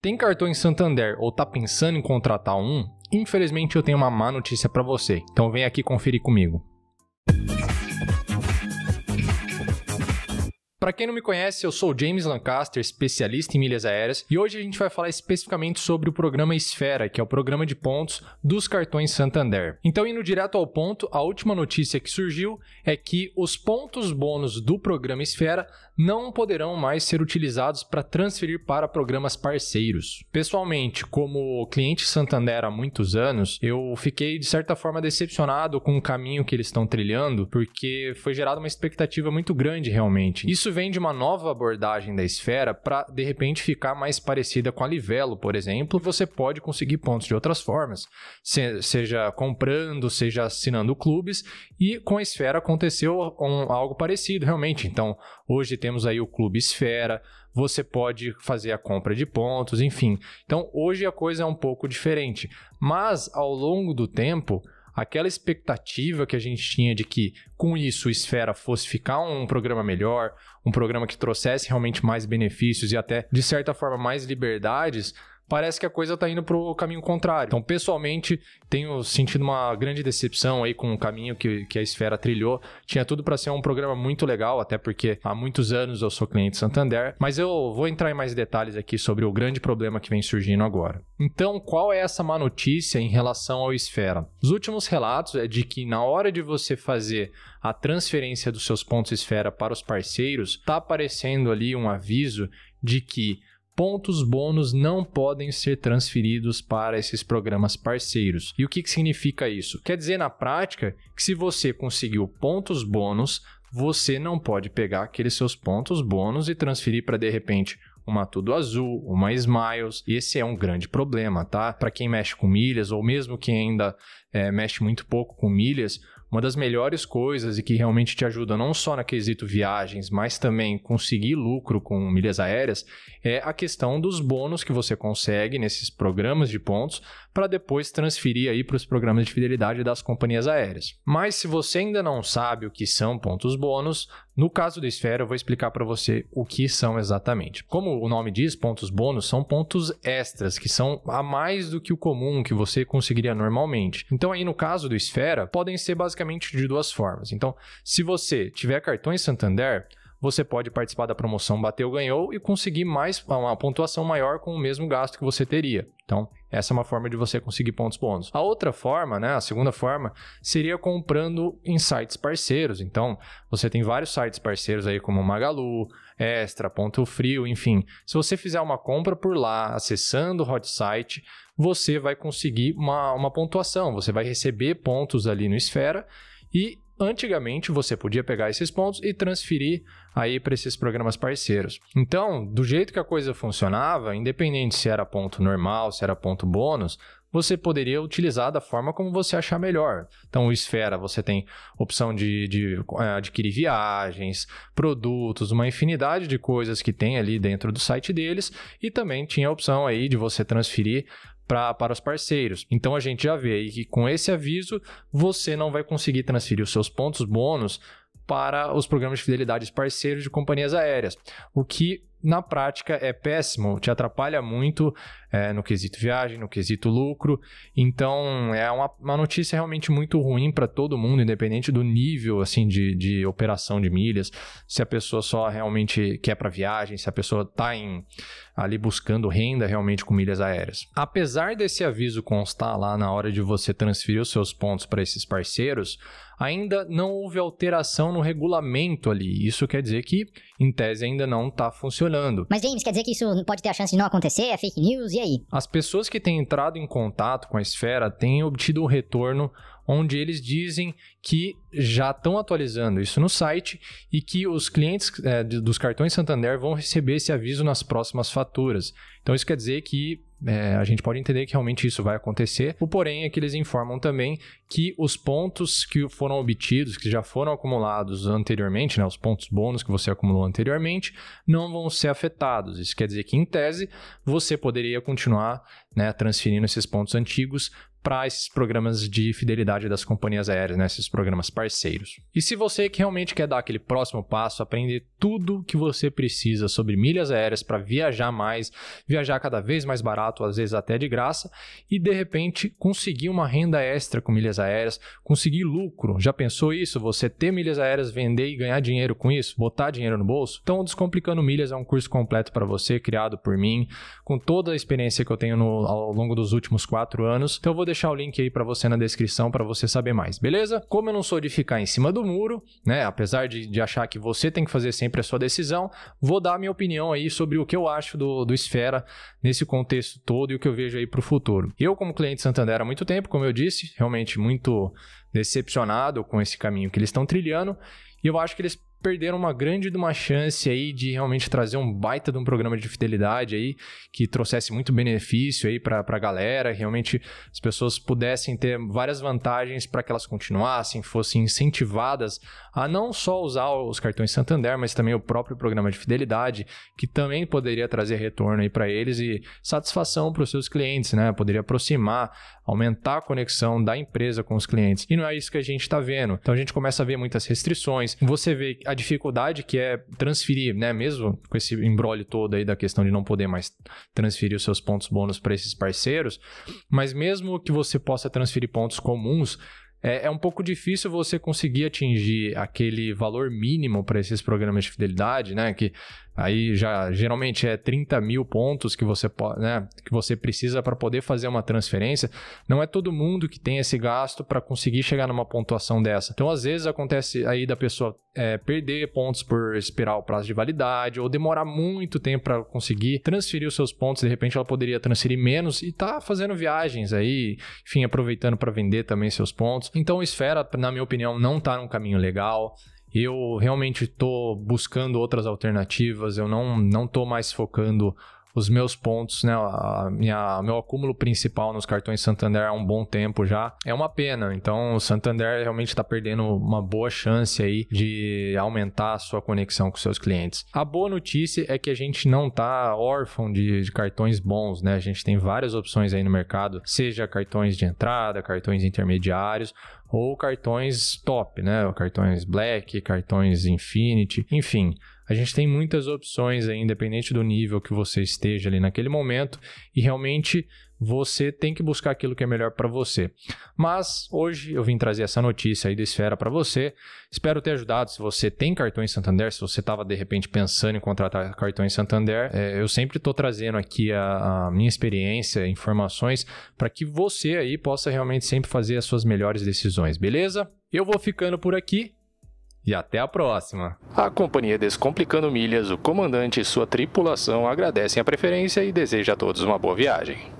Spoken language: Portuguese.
Tem cartão em Santander ou tá pensando em contratar um? Infelizmente eu tenho uma má notícia para você. Então vem aqui conferir comigo. Para quem não me conhece, eu sou James Lancaster, especialista em milhas aéreas, e hoje a gente vai falar especificamente sobre o programa Esfera, que é o programa de pontos dos cartões Santander. Então, indo direto ao ponto, a última notícia que surgiu é que os pontos bônus do programa Esfera não poderão mais ser utilizados para transferir para programas parceiros. Pessoalmente, como cliente Santander há muitos anos, eu fiquei de certa forma decepcionado com o caminho que eles estão trilhando, porque foi gerada uma expectativa muito grande realmente. Isso vem de uma nova abordagem da esfera para de repente ficar mais parecida com a Livelo, por exemplo. Você pode conseguir pontos de outras formas, seja comprando, seja assinando clubes, e com a esfera aconteceu um, algo parecido realmente. Então, hoje tem temos aí o Clube Esfera, você pode fazer a compra de pontos, enfim. Então, hoje a coisa é um pouco diferente, mas ao longo do tempo, aquela expectativa que a gente tinha de que com isso o Esfera fosse ficar um programa melhor, um programa que trouxesse realmente mais benefícios e até de certa forma mais liberdades, parece que a coisa está indo para o caminho contrário. Então, pessoalmente, tenho sentido uma grande decepção aí com o caminho que, que a Esfera trilhou. Tinha tudo para ser um programa muito legal, até porque há muitos anos eu sou cliente Santander, mas eu vou entrar em mais detalhes aqui sobre o grande problema que vem surgindo agora. Então, qual é essa má notícia em relação ao Esfera? Os últimos relatos é de que na hora de você fazer a transferência dos seus pontos Esfera para os parceiros, está aparecendo ali um aviso de que pontos bônus não podem ser transferidos para esses programas parceiros. E o que, que significa isso? Quer dizer, na prática, que se você conseguiu pontos bônus, você não pode pegar aqueles seus pontos bônus e transferir para de repente uma Tudo Azul, uma Smiles. Esse é um grande problema, tá? Para quem mexe com milhas ou mesmo quem ainda é, mexe muito pouco com milhas, uma das melhores coisas e que realmente te ajuda não só na quesito viagens, mas também conseguir lucro com milhas aéreas, é a questão dos bônus que você consegue nesses programas de pontos para depois transferir aí para os programas de fidelidade das companhias aéreas. Mas se você ainda não sabe o que são pontos bônus, no caso do Esfera eu vou explicar para você o que são exatamente. Como o nome diz, pontos bônus são pontos extras, que são a mais do que o comum que você conseguiria normalmente. Então aí no caso do Esfera, podem ser basicamente de duas formas. Então, se você tiver cartões Santander, você pode participar da promoção Bateu Ganhou e conseguir mais uma pontuação maior com o mesmo gasto que você teria. Então, essa é uma forma de você conseguir pontos bônus. A outra forma, né, a segunda forma, seria comprando em sites parceiros. Então, você tem vários sites parceiros aí como Magalu, Extra, Ponto Frio, enfim. Se você fizer uma compra por lá, acessando o hot site, você vai conseguir uma, uma pontuação, você vai receber pontos ali no Esfera e Antigamente você podia pegar esses pontos e transferir aí para esses programas parceiros. Então, do jeito que a coisa funcionava, independente se era ponto normal, se era ponto bônus, você poderia utilizar da forma como você achar melhor. Então, o Esfera, você tem opção de, de é, adquirir viagens, produtos, uma infinidade de coisas que tem ali dentro do site deles, e também tinha a opção aí de você transferir pra, para os parceiros. Então a gente já vê aí que com esse aviso você não vai conseguir transferir os seus pontos bônus para os programas de fidelidade parceiros de companhias aéreas, o que na prática é péssimo, te atrapalha muito é, no quesito viagem, no quesito lucro. Então é uma, uma notícia realmente muito ruim para todo mundo, independente do nível assim de, de operação de milhas. Se a pessoa só realmente quer para viagem, se a pessoa está ali buscando renda realmente com milhas aéreas. Apesar desse aviso constar lá na hora de você transferir os seus pontos para esses parceiros, ainda não houve alteração no regulamento ali. Isso quer dizer que, em tese, ainda não está funcionando. Mas, James, quer dizer que isso pode ter a chance de não acontecer? É fake news? E aí? As pessoas que têm entrado em contato com a esfera têm obtido um retorno onde eles dizem que já estão atualizando isso no site e que os clientes é, dos cartões Santander vão receber esse aviso nas próximas faturas. Então isso quer dizer que é, a gente pode entender que realmente isso vai acontecer. O porém é que eles informam também que os pontos que foram obtidos, que já foram acumulados anteriormente, né, os pontos bônus que você acumulou anteriormente, não vão ser afetados. Isso quer dizer que, em tese, você poderia continuar né, transferindo esses pontos antigos para esses programas de fidelidade das companhias aéreas, né? esses programas parceiros. E se você que realmente quer dar aquele próximo passo, aprender tudo que você precisa sobre milhas aéreas para viajar mais, viajar cada vez mais barato, às vezes até de graça, e de repente conseguir uma renda extra com milhas aéreas, conseguir lucro. Já pensou isso? Você ter milhas aéreas, vender e ganhar dinheiro com isso, botar dinheiro no bolso? Então, Descomplicando Milhas é um curso completo para você, criado por mim, com toda a experiência que eu tenho no, ao longo dos últimos quatro anos. Então, eu vou deixar o link aí para você na descrição para você saber mais, beleza? Como eu não sou de ficar em cima do muro, né? Apesar de, de achar que você tem que fazer sempre a sua decisão, vou dar a minha opinião aí sobre o que eu acho do, do Esfera nesse contexto todo e o que eu vejo aí para o futuro. Eu, como cliente Santander há muito tempo, como eu disse, realmente muito decepcionado com esse caminho que eles estão trilhando. E eu acho que eles perderam uma grande de uma chance aí de realmente trazer um baita de um programa de fidelidade aí que trouxesse muito benefício aí para a galera, realmente as pessoas pudessem ter várias vantagens para que elas continuassem, fossem incentivadas a não só usar os cartões Santander, mas também o próprio programa de fidelidade, que também poderia trazer retorno aí para eles e satisfação para os seus clientes, né? Poderia aproximar, aumentar a conexão da empresa com os clientes. E não é isso que a gente está vendo. Então a gente começa a ver muitas restrições. Você vê a dificuldade que é transferir, né? Mesmo com esse embrólio todo aí da questão de não poder mais transferir os seus pontos bônus para esses parceiros, mas mesmo que você possa transferir pontos comuns, é, é, um pouco difícil você conseguir atingir aquele valor mínimo para esses programas de fidelidade, né? Que Aí já geralmente é 30 mil pontos que você, né, que você precisa para poder fazer uma transferência. Não é todo mundo que tem esse gasto para conseguir chegar numa pontuação dessa. Então, às vezes, acontece aí da pessoa é, perder pontos por esperar o prazo de validade ou demorar muito tempo para conseguir transferir os seus pontos. De repente, ela poderia transferir menos e tá fazendo viagens aí, enfim, aproveitando para vender também seus pontos. Então, Esfera, na minha opinião, não está num caminho legal. Eu realmente estou buscando outras alternativas, eu não não estou mais focando os meus pontos, né, a minha, meu acúmulo principal nos cartões Santander há um bom tempo já. É uma pena. Então, o Santander realmente está perdendo uma boa chance aí de aumentar a sua conexão com seus clientes. A boa notícia é que a gente não está órfão de, de cartões bons, né? A gente tem várias opções aí no mercado, seja cartões de entrada, cartões intermediários ou cartões top, né? Cartões Black, cartões Infinity, enfim. A gente tem muitas opções aí, independente do nível que você esteja ali naquele momento, e realmente você tem que buscar aquilo que é melhor para você. Mas hoje eu vim trazer essa notícia aí do Esfera para você. Espero ter ajudado. Se você tem cartões Santander, se você estava de repente pensando em contratar cartões Santander, é, eu sempre estou trazendo aqui a, a, minha experiência, informações para que você aí possa realmente sempre fazer as suas melhores decisões, beleza? Eu vou ficando por aqui e até a próxima. A companhia Descomplicando Milhas, o comandante e sua tripulação agradecem a preferência e deseja a todos uma boa viagem.